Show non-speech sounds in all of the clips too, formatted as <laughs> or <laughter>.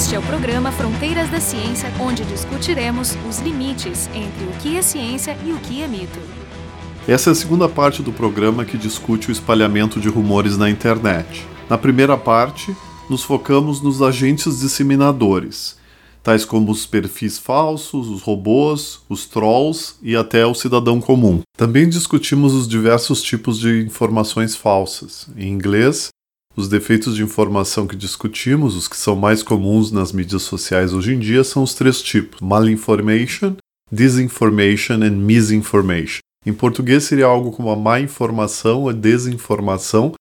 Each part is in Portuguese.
Este é o programa Fronteiras da Ciência, onde discutiremos os limites entre o que é ciência e o que é mito. Essa é a segunda parte do programa que discute o espalhamento de rumores na internet. Na primeira parte, nos focamos nos agentes disseminadores, tais como os perfis falsos, os robôs, os trolls e até o cidadão comum. Também discutimos os diversos tipos de informações falsas. Em inglês, os defeitos de informação que discutimos, os que são mais comuns nas mídias sociais hoje em dia, são os três tipos: malinformation, disinformation e misinformation. Em português seria algo como a má informação, a desinformação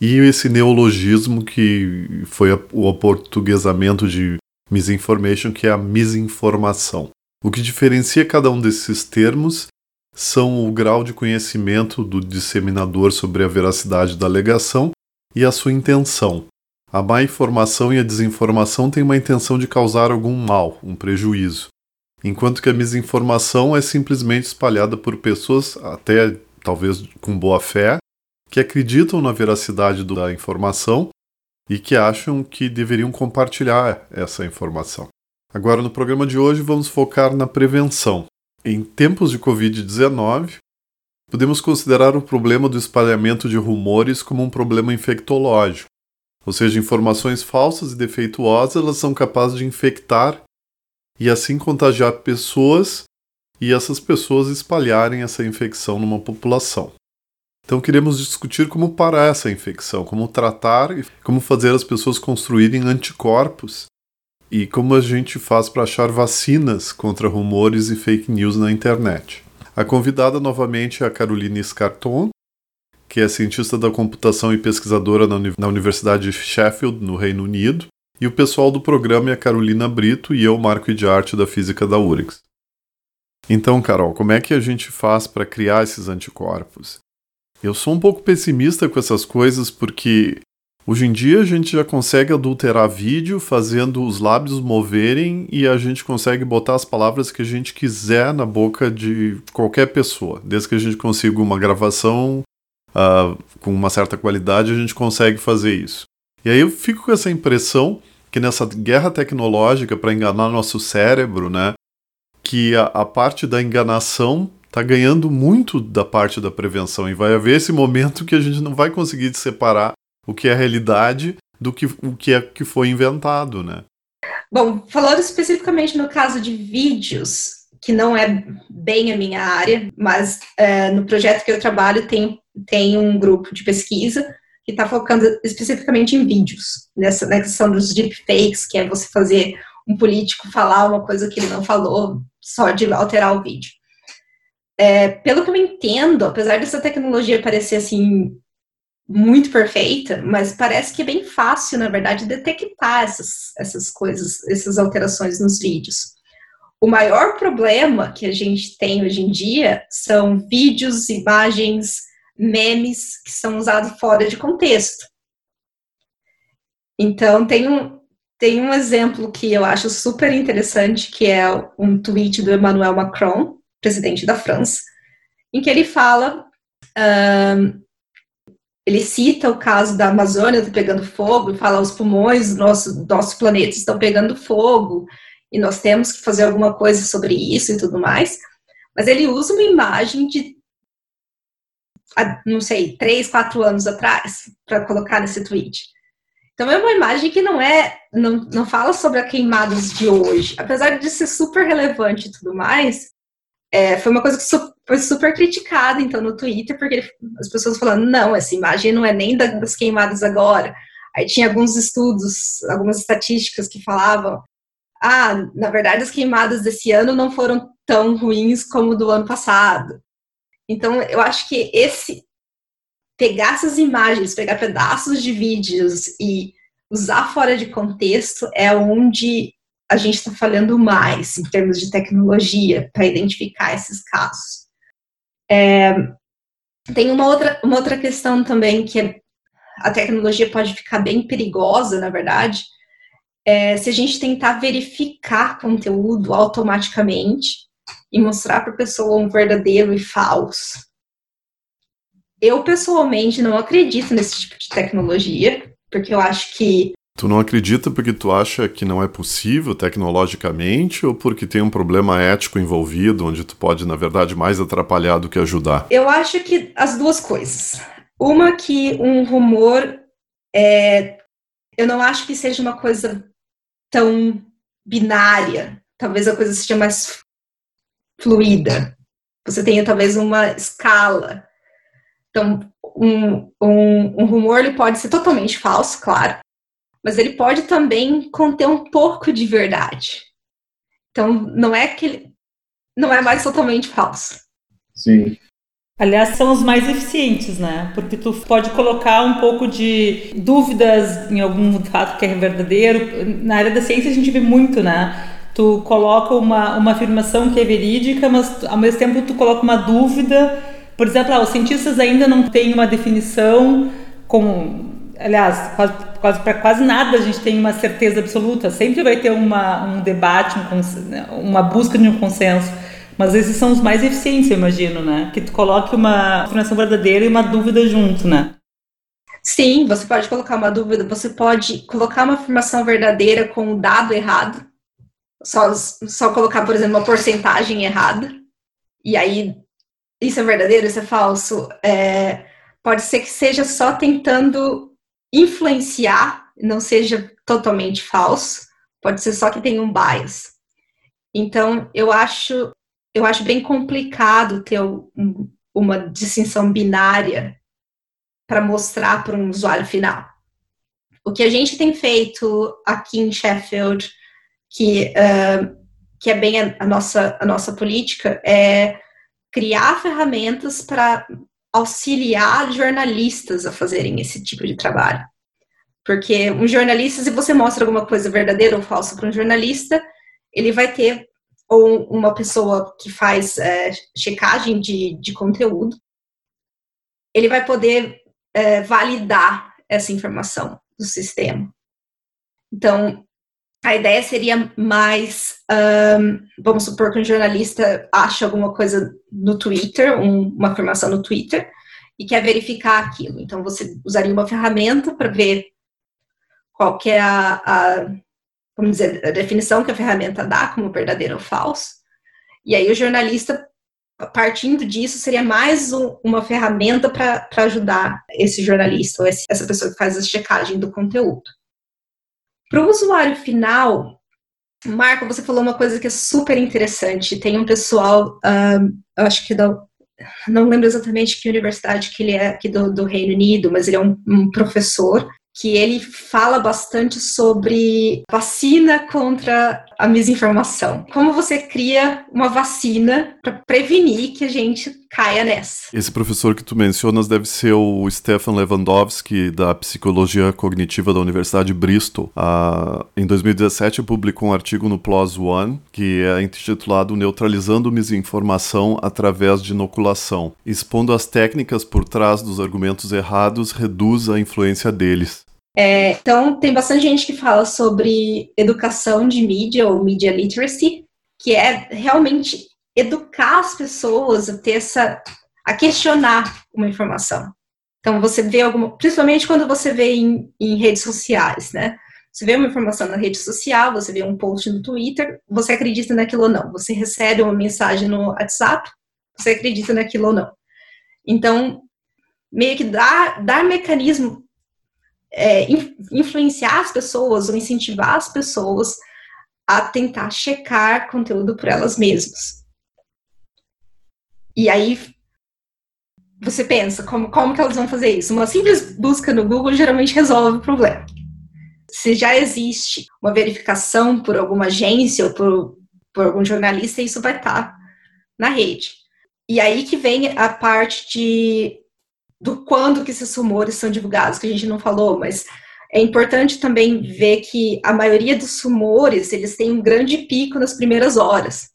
e esse neologismo que foi o aportuguesamento de misinformation, que é a misinformação. O que diferencia cada um desses termos são o grau de conhecimento do disseminador sobre a veracidade da alegação e a sua intenção. A má informação e a desinformação têm uma intenção de causar algum mal, um prejuízo, enquanto que a misinformação é simplesmente espalhada por pessoas, até talvez com boa fé, que acreditam na veracidade da informação e que acham que deveriam compartilhar essa informação. Agora, no programa de hoje, vamos focar na prevenção. Em tempos de Covid-19, podemos considerar o problema do espalhamento de rumores como um problema infectológico, ou seja, informações falsas e defeituosas elas são capazes de infectar e assim contagiar pessoas e essas pessoas espalharem essa infecção numa população. Então queremos discutir como parar essa infecção, como tratar e como fazer as pessoas construírem anticorpos e como a gente faz para achar vacinas contra rumores e fake news na internet. A convidada novamente é a Caroline Scarton, que é cientista da computação e pesquisadora na Universidade de Sheffield, no Reino Unido, e o pessoal do programa é a Carolina Brito e eu, Marco de Arte da Física da URGS. Então, Carol, como é que a gente faz para criar esses anticorpos? Eu sou um pouco pessimista com essas coisas porque hoje em dia a gente já consegue adulterar vídeo fazendo os lábios moverem e a gente consegue botar as palavras que a gente quiser na boca de qualquer pessoa. Desde que a gente consiga uma gravação uh, com uma certa qualidade, a gente consegue fazer isso. E aí eu fico com essa impressão que nessa guerra tecnológica para enganar nosso cérebro, né, que a, a parte da enganação está ganhando muito da parte da prevenção e vai haver esse momento que a gente não vai conseguir separar o que é realidade do que o que é que foi inventado, né? Bom, falando especificamente no caso de vídeos, que não é bem a minha área, mas é, no projeto que eu trabalho tem, tem um grupo de pesquisa que está focando especificamente em vídeos, nessa na questão dos deepfakes, que é você fazer um político falar uma coisa que ele não falou só de alterar o vídeo. É, pelo que eu entendo, apesar dessa tecnologia parecer assim muito perfeita, mas parece que é bem fácil, na verdade, detectar essas, essas coisas, essas alterações nos vídeos. O maior problema que a gente tem hoje em dia são vídeos, imagens, memes que são usados fora de contexto. Então, tem um, tem um exemplo que eu acho super interessante, que é um tweet do Emmanuel Macron, presidente da França, em que ele fala, ele cita o caso da Amazônia pegando fogo, fala os pulmões do nosso, nosso planeta estão pegando fogo, e nós temos que fazer alguma coisa sobre isso e tudo mais, mas ele usa uma imagem de, não sei, três, quatro anos atrás, para colocar nesse tweet. Então é uma imagem que não é, não, não fala sobre as queimadas de hoje, apesar de ser super relevante e tudo mais, é, foi uma coisa que foi super criticada, então, no Twitter, porque as pessoas falando, não, essa imagem não é nem das queimadas agora. Aí tinha alguns estudos, algumas estatísticas que falavam, ah, na verdade as queimadas desse ano não foram tão ruins como do ano passado. Então, eu acho que esse pegar essas imagens, pegar pedaços de vídeos e usar fora de contexto é onde a gente está falhando mais em termos de tecnologia para identificar esses casos. É, tem uma outra, uma outra questão também que é, a tecnologia pode ficar bem perigosa, na verdade, é, se a gente tentar verificar conteúdo automaticamente e mostrar para a pessoa um verdadeiro e falso. Eu, pessoalmente, não acredito nesse tipo de tecnologia, porque eu acho que Tu não acredita porque tu acha que não é possível tecnologicamente ou porque tem um problema ético envolvido, onde tu pode, na verdade, mais atrapalhar do que ajudar? Eu acho que as duas coisas. Uma que um rumor é, eu não acho que seja uma coisa tão binária. Talvez a coisa seja mais fluida. Você tenha talvez uma escala. Então, um, um, um rumor ele pode ser totalmente falso, claro, mas ele pode também conter um pouco de verdade. Então, não é que ele não é mais totalmente falso. Sim. Aliás, são os mais eficientes, né? Porque tu pode colocar um pouco de dúvidas em algum fato que é verdadeiro. Na área da ciência a gente vê muito, né? Tu coloca uma, uma afirmação que é verídica, mas ao mesmo tempo tu coloca uma dúvida. Por exemplo, ah, os cientistas ainda não têm uma definição como, aliás, quase, para quase nada a gente tem uma certeza absoluta. Sempre vai ter uma, um debate, um, uma busca de um consenso. Mas esses são os mais eficientes, eu imagino, né? Que tu coloque uma informação verdadeira e uma dúvida junto, né? Sim, você pode colocar uma dúvida, você pode colocar uma afirmação verdadeira com um dado errado, só, só colocar, por exemplo, uma porcentagem errada, e aí isso é verdadeiro, isso é falso. É, pode ser que seja só tentando influenciar, não seja totalmente falso, pode ser só que tenha um bias. Então, eu acho eu acho bem complicado ter um, uma distinção binária para mostrar para um usuário final. O que a gente tem feito aqui em Sheffield, que, uh, que é bem a, a, nossa, a nossa política, é criar ferramentas para auxiliar jornalistas a fazerem esse tipo de trabalho. Porque um jornalista, se você mostra alguma coisa verdadeira ou falsa para um jornalista, ele vai ter ou uma pessoa que faz é, checagem de, de conteúdo, ele vai poder é, validar essa informação do sistema. Então, a ideia seria mais, um, vamos supor que um jornalista acha alguma coisa no Twitter, um, uma afirmação no Twitter, e quer verificar aquilo. Então, você usaria uma ferramenta para ver qual é a, a vamos dizer, a definição que a ferramenta dá como verdadeiro ou falso. E aí o jornalista, partindo disso, seria mais um, uma ferramenta para ajudar esse jornalista ou esse, essa pessoa que faz a checagem do conteúdo. Para o usuário final, Marco, você falou uma coisa que é super interessante. Tem um pessoal, acho que da, não lembro exatamente que universidade que ele é aqui do, do Reino Unido, mas ele é um, um professor que ele fala bastante sobre vacina contra a misinformação. Como você cria uma vacina para prevenir que a gente caia nessa. Esse professor que tu mencionas deve ser o Stefan Lewandowski, da Psicologia Cognitiva da Universidade de Bristol. Ah, em 2017, publicou um artigo no PLOS ONE, que é intitulado Neutralizando Misinformação através de Inoculação, expondo as técnicas por trás dos argumentos errados reduz a influência deles. É, então, tem bastante gente que fala sobre educação de mídia ou media literacy, que é realmente educar as pessoas a ter essa, a questionar uma informação. Então, você vê alguma, principalmente quando você vê em, em redes sociais, né? Você vê uma informação na rede social, você vê um post no Twitter, você acredita naquilo ou não. Você recebe uma mensagem no WhatsApp, você acredita naquilo ou não. Então, meio que dar, dar mecanismo é, influenciar as pessoas ou incentivar as pessoas a tentar checar conteúdo por elas mesmas. E aí você pensa, como, como que elas vão fazer isso? Uma simples busca no Google geralmente resolve o problema. Se já existe uma verificação por alguma agência ou por, por algum jornalista, isso vai estar na rede. E aí que vem a parte de do quando que esses rumores são divulgados, que a gente não falou, mas é importante também ver que a maioria dos rumores, eles têm um grande pico nas primeiras horas.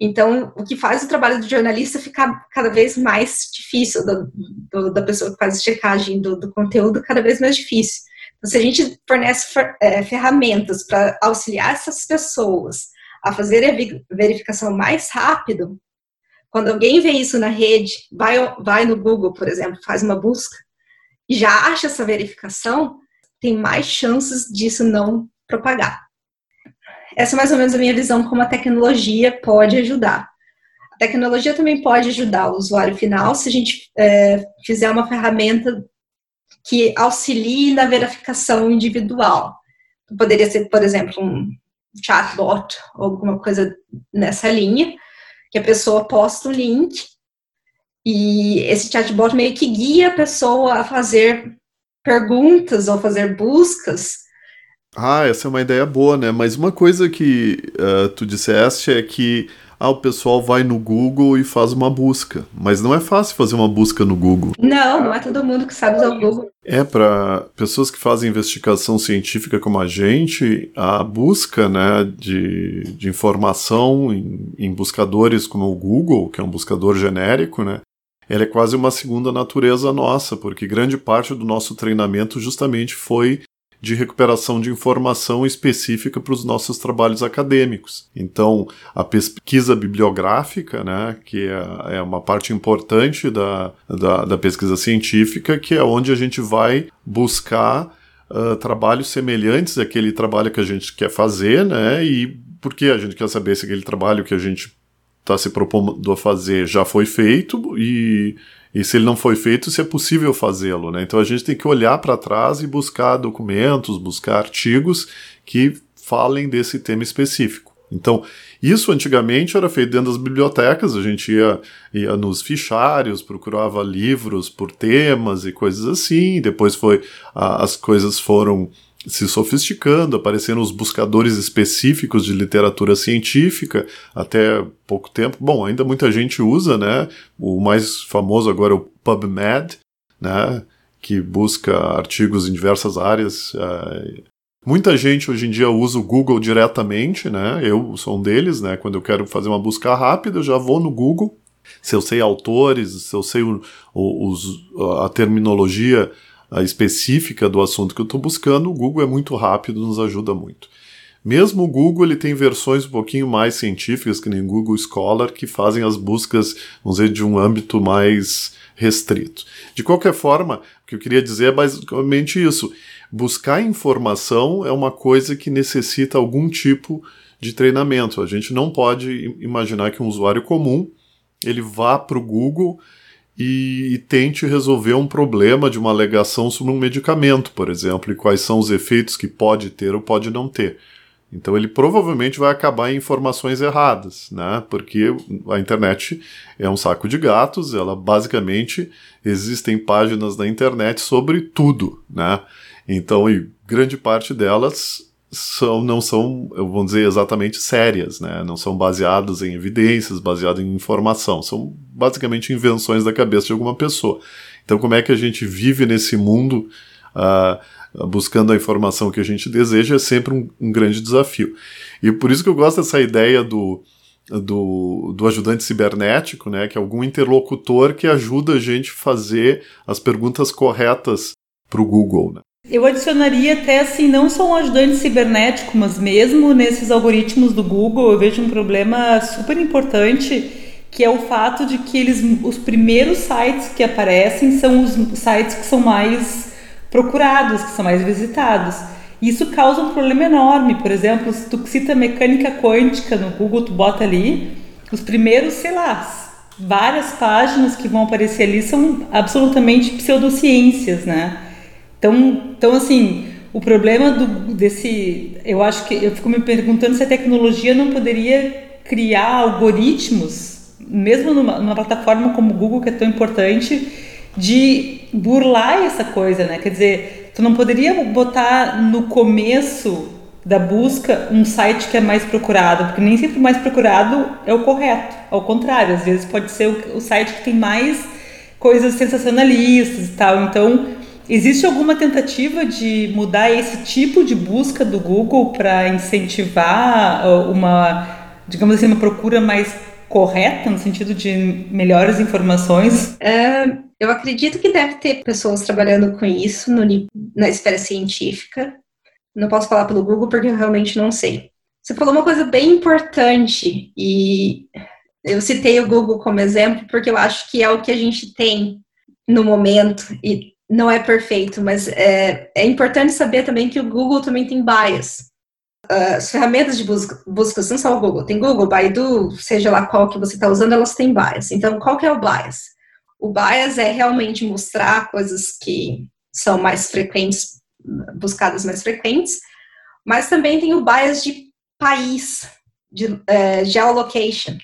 Então, o que faz o trabalho do jornalista ficar cada vez mais difícil, do, do, da pessoa que faz a checagem do, do, conteúdo, cada vez mais difícil. Então, se a gente fornece é, ferramentas para auxiliar essas pessoas a fazer a verificação mais rápido, quando alguém vê isso na rede, vai, vai no Google, por exemplo, faz uma busca e já acha essa verificação, tem mais chances disso não propagar. Essa é mais ou menos a minha visão como a tecnologia pode ajudar. A tecnologia também pode ajudar o usuário final se a gente é, fizer uma ferramenta que auxilie na verificação individual. Poderia ser, por exemplo, um chatbot ou alguma coisa nessa linha, que a pessoa posta o link e esse chatbot meio que guia a pessoa a fazer perguntas ou fazer buscas. Ah, essa é uma ideia boa, né? Mas uma coisa que uh, tu disseste é que ah, o pessoal vai no Google e faz uma busca. Mas não é fácil fazer uma busca no Google. Não, não é todo mundo que sabe usar o Google. É, para pessoas que fazem investigação científica como a gente, a busca né, de, de informação em, em buscadores como o Google, que é um buscador genérico, né, ela é quase uma segunda natureza nossa, porque grande parte do nosso treinamento justamente foi de recuperação de informação específica para os nossos trabalhos acadêmicos. Então, a pesquisa bibliográfica, né, que é, é uma parte importante da, da, da, pesquisa científica, que é onde a gente vai buscar uh, trabalhos semelhantes àquele trabalho que a gente quer fazer, né, e porque a gente quer saber se aquele trabalho que a gente está se propondo a fazer já foi feito e e se ele não foi feito, se é possível fazê-lo. Né? Então a gente tem que olhar para trás e buscar documentos, buscar artigos que falem desse tema específico. Então, isso antigamente era feito dentro das bibliotecas, a gente ia, ia nos fichários, procurava livros por temas e coisas assim, depois foi as coisas foram se sofisticando, aparecendo os buscadores específicos de literatura científica até pouco tempo. Bom, ainda muita gente usa, né? O mais famoso agora é o PubMed, né? Que busca artigos em diversas áreas. Uh, muita gente hoje em dia usa o Google diretamente, né? Eu sou um deles, né? Quando eu quero fazer uma busca rápida, eu já vou no Google. Se eu sei autores, se eu sei o, o, os, a terminologia específica do assunto que eu estou buscando, o Google é muito rápido, nos ajuda muito. Mesmo o Google ele tem versões um pouquinho mais científicas, que nem Google Scholar, que fazem as buscas, vamos dizer, de um âmbito mais restrito. De qualquer forma, o que eu queria dizer é basicamente isso. Buscar informação é uma coisa que necessita algum tipo de treinamento. A gente não pode imaginar que um usuário comum ele vá para o Google e, e, tente resolver um problema de uma alegação sobre um medicamento, por exemplo, e quais são os efeitos que pode ter ou pode não ter. Então ele provavelmente vai acabar em informações erradas, né? Porque a internet é um saco de gatos, ela basicamente existem páginas na internet sobre tudo, né? Então, e grande parte delas são, não são, vamos dizer, exatamente sérias, né? Não são baseadas em evidências, baseadas em informação. São basicamente invenções da cabeça de alguma pessoa. Então, como é que a gente vive nesse mundo uh, buscando a informação que a gente deseja é sempre um, um, grande desafio. E por isso que eu gosto dessa ideia do, do, do ajudante cibernético, né? Que é algum interlocutor que ajuda a gente fazer as perguntas corretas para o Google. Né? Eu adicionaria até assim, não só um ajudante cibernético, mas mesmo nesses algoritmos do Google, eu vejo um problema super importante, que é o fato de que eles, os primeiros sites que aparecem são os sites que são mais procurados, que são mais visitados. Isso causa um problema enorme. Por exemplo, se tu cita mecânica quântica no Google, tu bota ali, os primeiros, sei lá, várias páginas que vão aparecer ali são absolutamente pseudociências, né? Então, então assim, o problema do, desse, eu acho que eu fico me perguntando se a tecnologia não poderia criar algoritmos, mesmo numa, numa plataforma como o Google que é tão importante, de burlar essa coisa, né? Quer dizer, tu não poderia botar no começo da busca um site que é mais procurado, porque nem sempre o mais procurado é o correto. Ao contrário, às vezes pode ser o, o site que tem mais coisas sensacionalistas e tal. Então, Existe alguma tentativa de mudar esse tipo de busca do Google para incentivar uh, uma, digamos assim, uma procura mais correta no sentido de melhores informações? É, eu acredito que deve ter pessoas trabalhando com isso no, na esfera científica. Não posso falar pelo Google porque eu realmente não sei. Você falou uma coisa bem importante e eu citei o Google como exemplo porque eu acho que é o que a gente tem no momento e não é perfeito, mas é, é importante saber também que o Google também tem bias. As ferramentas de busca, busca não só o Google, tem Google, Baidu, seja lá qual que você está usando, elas têm bias. Então, qual que é o bias? O bias é realmente mostrar coisas que são mais frequentes, buscadas mais frequentes, mas também tem o bias de país, de é, geolocation.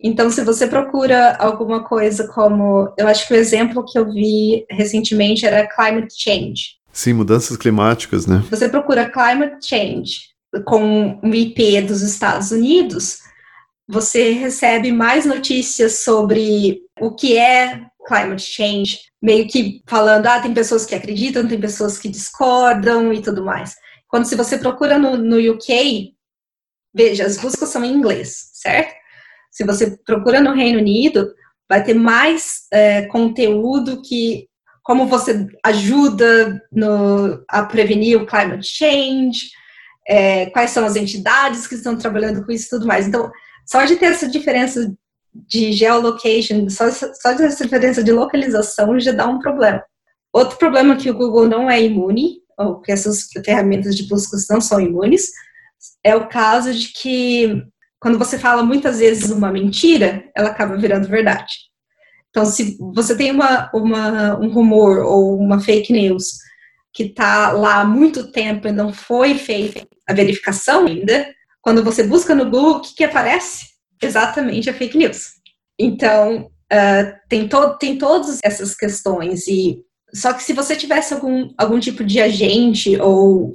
Então, se você procura alguma coisa como. Eu acho que o exemplo que eu vi recentemente era climate change. Sim, mudanças climáticas, né? Você procura climate change com um IP dos Estados Unidos, você recebe mais notícias sobre o que é climate change, meio que falando, ah, tem pessoas que acreditam, tem pessoas que discordam e tudo mais. Quando se você procura no, no UK, veja, as buscas são em inglês, certo? Se você procura no Reino Unido, vai ter mais é, conteúdo que como você ajuda no, a prevenir o climate change, é, quais são as entidades que estão trabalhando com isso e tudo mais. Então, só de ter essa diferença de geolocation, só, só de essa diferença de localização já dá um problema. Outro problema que o Google não é imune, ou que essas ferramentas de busca não são imunes, é o caso de que quando você fala muitas vezes uma mentira, ela acaba virando verdade. Então, se você tem uma, uma, um rumor ou uma fake news que está lá há muito tempo e não foi feita a verificação ainda, quando você busca no Google, o que, que aparece? Exatamente a fake news. Então, uh, tem, to tem todas essas questões. e Só que se você tivesse algum, algum tipo de agente ou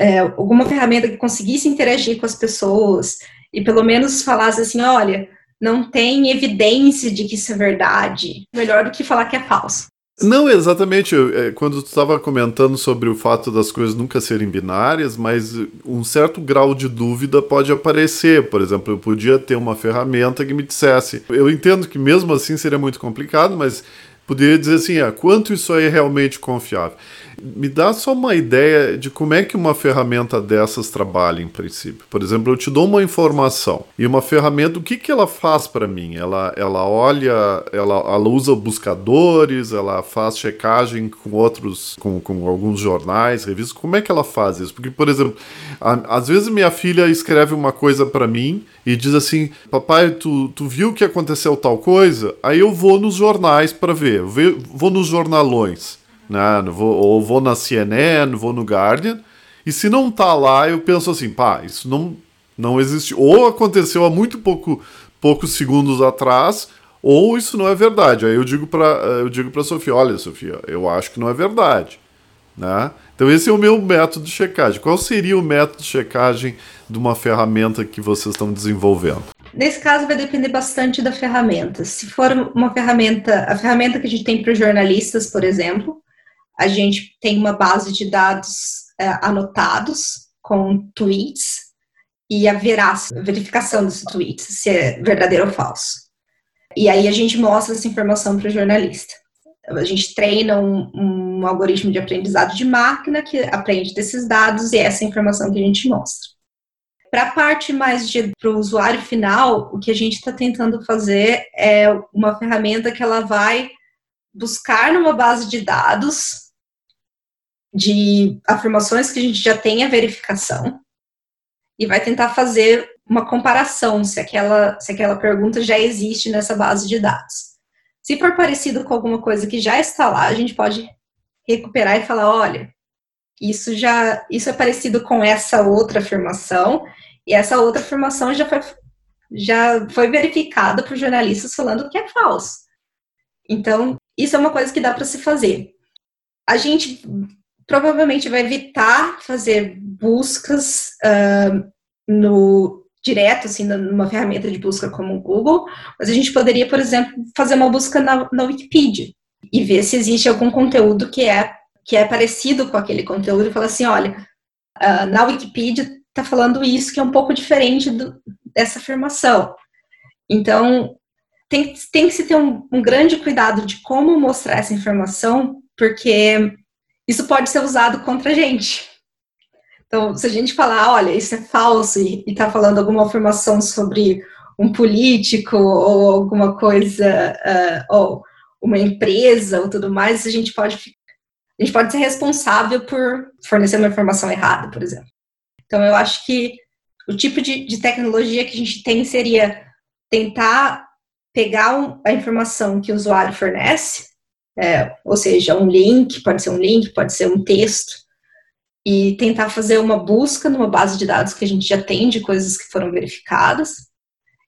é, alguma ferramenta que conseguisse interagir com as pessoas e pelo menos falasse assim, olha, não tem evidência de que isso é verdade, melhor do que falar que é falso. Não, exatamente. É, quando tu estava comentando sobre o fato das coisas nunca serem binárias, mas um certo grau de dúvida pode aparecer. Por exemplo, eu podia ter uma ferramenta que me dissesse. Eu entendo que mesmo assim seria muito complicado, mas poderia dizer assim: ah, quanto isso aí é realmente confiável? Me dá só uma ideia de como é que uma ferramenta dessas trabalha em princípio. Por exemplo, eu te dou uma informação e uma ferramenta, o que, que ela faz para mim? Ela, ela olha, ela, ela usa buscadores, ela faz checagem com outros, com, com alguns jornais, revistas. Como é que ela faz isso? Porque, por exemplo, a, às vezes minha filha escreve uma coisa para mim e diz assim: Papai, tu, tu viu que aconteceu tal coisa? Aí eu vou nos jornais para ver, vou nos jornalões né? Vou, ou vou na CNN, vou no Guardian, e se não tá lá, eu penso assim, pá, isso não, não existe. Ou aconteceu há muito pouco, poucos segundos atrás, ou isso não é verdade. Aí eu digo para eu digo para Sofia, olha, Sofia, eu acho que não é verdade, né? Então esse é o meu método de checagem. Qual seria o método de checagem de uma ferramenta que vocês estão desenvolvendo? Nesse caso vai depender bastante da ferramenta. Se for uma ferramenta, a ferramenta que a gente tem para jornalistas, por exemplo, a gente tem uma base de dados é, anotados com tweets e a verificação desse tweet, se é verdadeiro ou falso. E aí a gente mostra essa informação para o jornalista. A gente treina um, um, algoritmo de aprendizado de máquina que aprende desses dados e é essa informação que a gente mostra. Para a parte mais para o usuário final, o que a gente está tentando fazer é uma ferramenta que ela vai buscar numa base de dados de afirmações que a gente já tem a verificação e vai tentar fazer uma comparação se aquela, se aquela pergunta já existe nessa base de dados. Se for parecido com alguma coisa que já está lá, a gente pode recuperar e falar, olha, isso já isso é parecido com essa outra afirmação e essa outra afirmação já foi já foi verificada por jornalistas falando que é falso. Então, isso é uma coisa que dá para se fazer. A gente provavelmente vai evitar fazer buscas uh, no direto, assim, numa ferramenta de busca como o Google, mas a gente poderia, por exemplo, fazer uma busca na, na Wikipedia e ver se existe algum conteúdo que é que é parecido com aquele conteúdo e falar assim, olha, uh, na Wikipedia está falando isso que é um pouco diferente do, dessa afirmação. Então, tem, tem que se ter um, um grande cuidado de como mostrar essa informação, porque isso pode ser usado contra a gente. Então, se a gente falar, olha, isso é falso e está falando alguma afirmação sobre um político ou alguma coisa, uh, ou uma empresa ou tudo mais, a gente pode a gente pode ser responsável por fornecer uma informação errada, por exemplo. Então, eu acho que o tipo de, de tecnologia que a gente tem seria tentar pegar a informação que o usuário fornece, é, ou seja, um link, pode ser um link, pode ser um texto, e tentar fazer uma busca numa base de dados que a gente já tem de coisas que foram verificadas,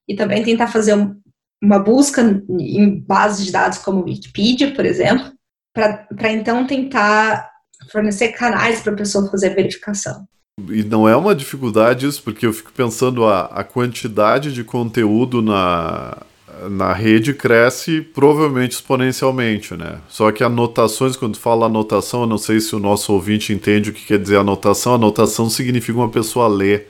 e também tentar fazer um, uma busca em bases de dados como Wikipedia, por exemplo, para então tentar fornecer canais para a pessoa fazer a verificação. E não é uma dificuldade isso, porque eu fico pensando a, a quantidade de conteúdo na, na rede cresce provavelmente exponencialmente, né? Só que anotações, quando fala anotação, eu não sei se o nosso ouvinte entende o que quer dizer anotação. Anotação significa uma pessoa ler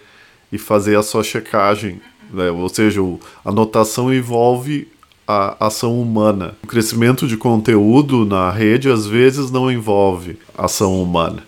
e fazer a sua checagem, né? Ou seja, a anotação envolve a ação humana. O crescimento de conteúdo na rede às vezes não envolve ação humana.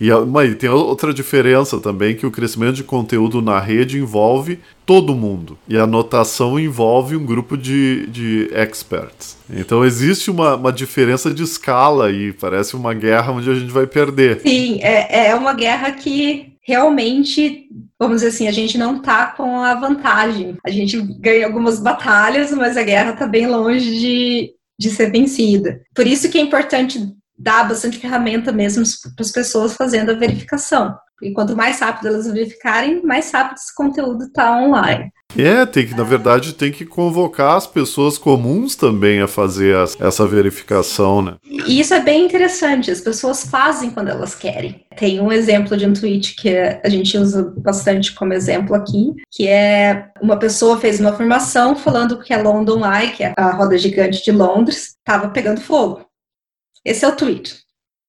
E mas tem outra diferença também que o crescimento de conteúdo na rede envolve todo mundo e a anotação envolve um grupo de, de experts. Então existe uma, uma diferença de escala e parece uma guerra onde a gente vai perder. Sim, é, é uma guerra que realmente, vamos dizer assim, a gente não tá com a vantagem. A gente ganha algumas batalhas, mas a guerra tá bem longe de, de ser vencida. Por isso que é importante dar bastante ferramenta mesmo para as pessoas fazendo a verificação. E quanto mais rápido elas verificarem, mais rápido esse conteúdo está online. É, tem que, na verdade, tem que convocar as pessoas comuns também a fazer as, essa verificação, né? E isso é bem interessante, as pessoas fazem quando elas querem. Tem um exemplo de um tweet que a gente usa bastante como exemplo aqui, que é uma pessoa fez uma afirmação falando que a London Eye, que é a roda gigante de Londres, estava pegando fogo. Esse é o tweet.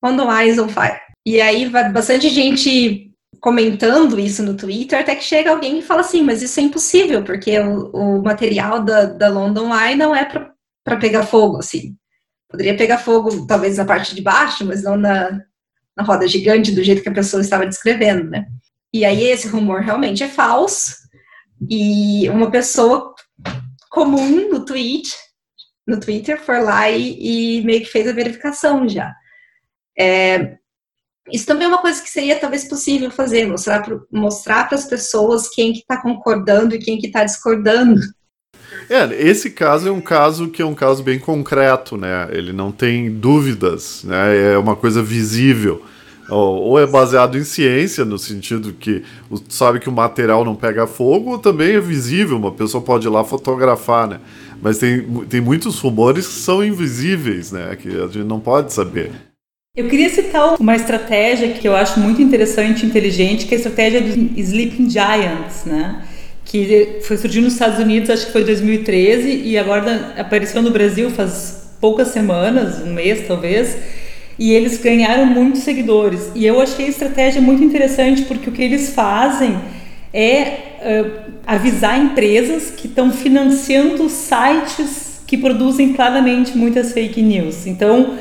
London Eyes on Fire. E aí vai bastante gente comentando isso no Twitter, até que chega alguém e fala assim, mas isso é impossível, porque o, o material da, da London Eye não é para pegar fogo, assim. Poderia pegar fogo, talvez, na parte de baixo, mas não na, na roda gigante, do jeito que a pessoa estava descrevendo, né? E aí esse rumor realmente é falso, e uma pessoa comum no tweet no Twitter, foi lá e, e meio que fez a verificação já. É, isso também é uma coisa que seria talvez possível fazer, mostrar para mostrar as pessoas quem que está concordando e quem que está discordando. É, esse caso é um caso que é um caso bem concreto, né? Ele não tem dúvidas, né? É uma coisa visível. Ou, ou é baseado em ciência, no sentido que sabe que o material não pega fogo, ou também é visível, uma pessoa pode ir lá fotografar, né? Mas tem, tem muitos rumores que são invisíveis, né? Que a gente não pode saber. Eu queria citar uma estratégia que eu acho muito interessante e inteligente, que é a estratégia dos Sleeping Giants, né? Que foi surgindo nos Estados Unidos, acho que foi em 2013, e agora apareceu no Brasil faz poucas semanas, um mês talvez, e eles ganharam muitos seguidores. E eu achei a estratégia muito interessante, porque o que eles fazem é uh, avisar empresas que estão financiando sites que produzem claramente muitas fake news. Então,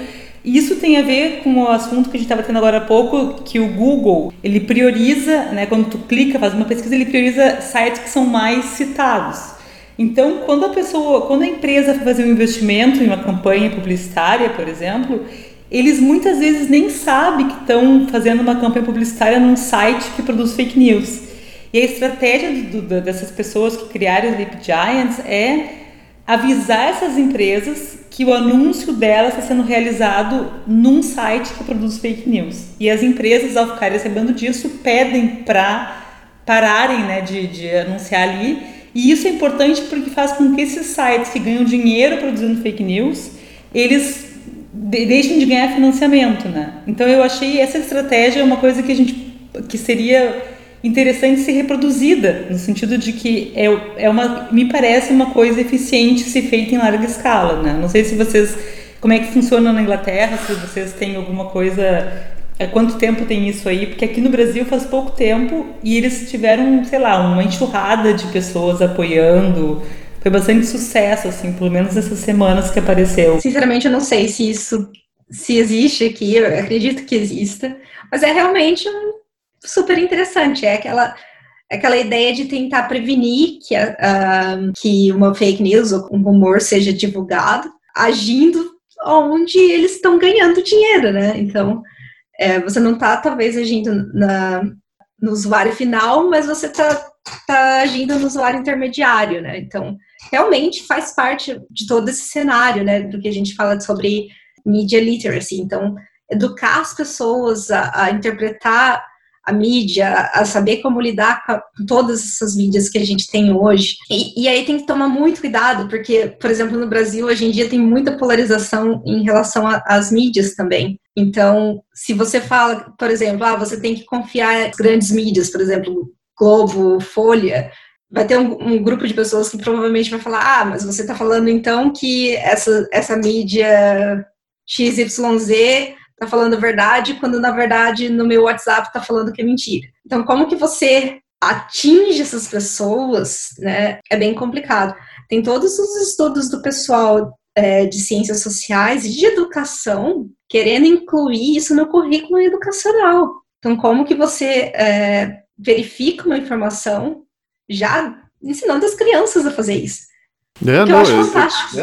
isso tem a ver com o assunto que a gente estava tendo agora há pouco, que o Google, ele prioriza, né, quando tu clica, faz uma pesquisa, ele prioriza sites que são mais citados. Então, quando a pessoa, quando a empresa fazer um investimento em uma campanha publicitária, por exemplo, eles muitas vezes nem sabem que estão fazendo uma campanha publicitária num site que produz fake news. E a estratégia do, do, dessas pessoas que criaram os Leap Giants é avisar essas empresas que o anúncio delas está sendo realizado num site que produz fake news. E as empresas, ao ficarem sabendo disso, pedem para pararem né, de, de anunciar ali. E isso é importante porque faz com que esses sites que ganham dinheiro produzindo fake news, eles deixem de ganhar financiamento, né? Então eu achei essa estratégia uma coisa que a gente que seria interessante ser reproduzida, no sentido de que é, é uma, me parece uma coisa eficiente se feita em larga escala, né? Não sei se vocês, como é que funciona na Inglaterra, se vocês têm alguma coisa, há quanto tempo tem isso aí? Porque aqui no Brasil faz pouco tempo e eles tiveram, sei lá, uma enxurrada de pessoas apoiando, foi bastante sucesso, assim, pelo menos essas semanas que apareceu. Sinceramente, eu não sei se isso se existe aqui, eu acredito que exista, mas é realmente um super interessante. É aquela, aquela ideia de tentar prevenir que, a, que uma fake news ou um rumor seja divulgado, agindo onde eles estão ganhando dinheiro, né? Então, é, você não está talvez agindo na, no usuário final, mas você está tá agindo no usuário intermediário, né? Então, realmente faz parte de todo esse cenário, né? Do que a gente fala sobre media literacy. Então, educar as pessoas a, a interpretar a mídia, a saber como lidar com todas essas mídias que a gente tem hoje. E, e, aí tem que tomar muito cuidado, porque, por exemplo, no Brasil, hoje em dia tem muita polarização em relação às mídias também. Então, se você fala, por exemplo, ah, você tem que confiar em grandes mídias, por exemplo, Globo, Folha, vai ter um, um, grupo de pessoas que provavelmente vai falar, ah, mas você está falando então que essa, essa mídia XYZ tá falando a verdade, quando na verdade no meu WhatsApp tá falando que é mentira. Então, como que você atinge essas pessoas, né? É bem complicado. Tem todos os estudos do pessoal é, de ciências sociais e de educação querendo incluir isso no currículo educacional. Então, como que você é, verifica uma informação já ensinando as crianças a fazer isso? É, que não, eu acho fantástico.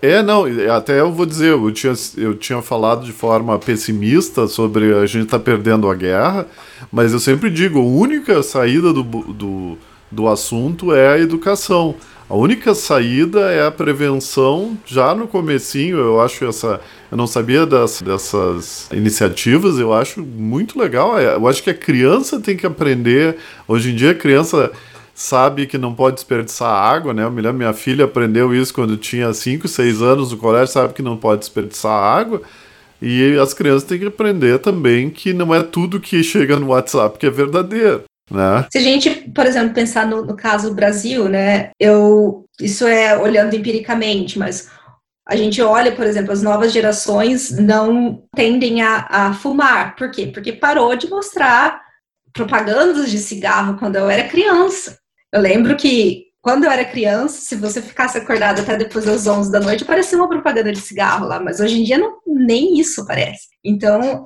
É, é, não, até eu vou dizer, eu tinha, eu tinha falado de forma pessimista sobre a gente estar tá perdendo a guerra, mas eu sempre digo, a única saída do, do, do assunto é a educação. A única saída é a prevenção já no comecinho, eu acho essa... Eu não sabia das, dessas iniciativas, eu acho muito legal. É, eu acho que a criança tem que aprender. Hoje em dia a criança sabe que não pode desperdiçar água, né? Eu me lembro, minha filha aprendeu isso quando tinha 5, 6 anos no colégio, sabe que não pode desperdiçar água. E as crianças têm que aprender também que não é tudo que chega no WhatsApp que é verdadeiro. Né? Se a gente, por exemplo, pensar no, no caso do Brasil, né? Eu, isso é olhando empiricamente, mas a gente olha, por exemplo, as novas gerações não tendem a, a fumar. Por quê? Porque parou de mostrar propagandas de cigarro quando eu era criança. Eu lembro que quando eu era criança, se você ficasse acordado até depois das 11 da noite, parecia uma propaganda de cigarro lá, mas hoje em dia não, nem isso parece. Então,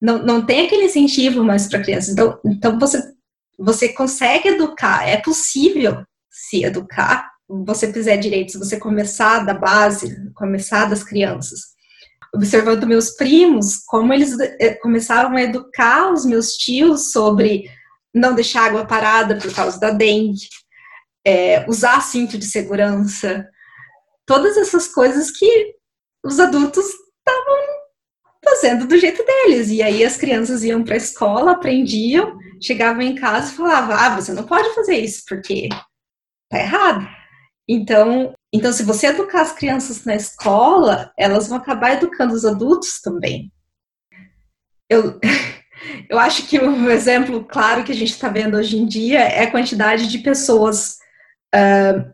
não, não tem aquele incentivo mais para crianças. Então, então você, você consegue educar, é possível se educar, você fizer direito, se você começar da base, começar das crianças. Observando meus primos, como eles eh, começaram a educar os meus tios sobre não deixar água parada por causa da dengue, é, usar cinto de segurança, todas essas coisas que os adultos estavam fazendo do jeito deles. E aí as crianças iam para a escola, aprendiam, chegavam em casa e falavam: ah, você não pode fazer isso porque tá errado. Então, então, se você educar as crianças na escola, elas vão acabar educando os adultos também. Eu, <laughs> eu acho que um exemplo claro que a gente está vendo hoje em dia é a quantidade de pessoas uh,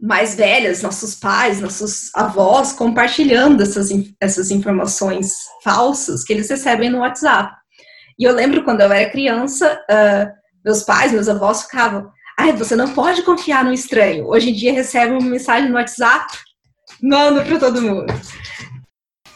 mais velhas, nossos pais, nossos avós, compartilhando essas, essas informações falsas que eles recebem no WhatsApp. E eu lembro quando eu era criança, uh, meus pais, meus avós ficavam, ai, você não pode confiar no estranho. Hoje em dia recebe uma mensagem no WhatsApp, manda para todo mundo.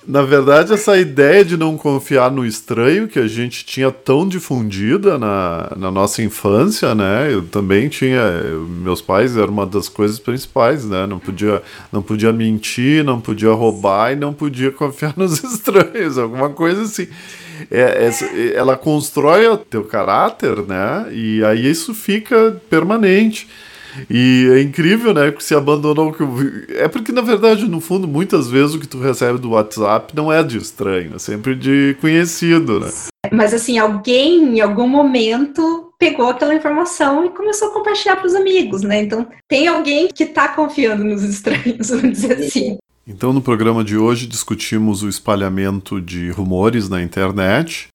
Na verdade, essa ideia de não confiar no estranho que a gente tinha tão difundida na, na nossa infância, né? Eu também tinha. Eu, meus pais eram uma das coisas principais, né? Não podia, não podia mentir, não podia roubar e não podia confiar <laughs> nos estranhos, alguma coisa assim. É, é, ela constrói o teu caráter, né? E aí isso fica permanente. E é incrível, né? Que se abandonou. É porque, na verdade, no fundo, muitas vezes o que tu recebe do WhatsApp não é de estranho, é sempre de conhecido, né? Mas assim, alguém em algum momento pegou aquela informação e começou a compartilhar para os amigos, né? Então tem alguém que está confiando nos estranhos, <laughs> vamos dizer assim. Então, no programa de hoje, discutimos o espalhamento de rumores na internet,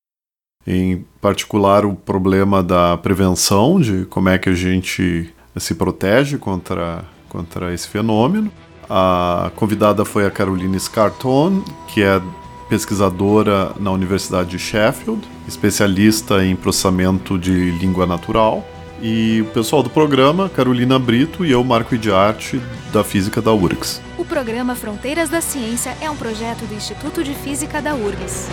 em particular o problema da prevenção, de como é que a gente se protege contra, contra esse fenômeno. A convidada foi a Caroline Scarton, que é pesquisadora na Universidade de Sheffield, especialista em processamento de língua natural. E o pessoal do programa, Carolina Brito e eu, Marco Idiarte, da Física da URGS. O programa Fronteiras da Ciência é um projeto do Instituto de Física da URGS.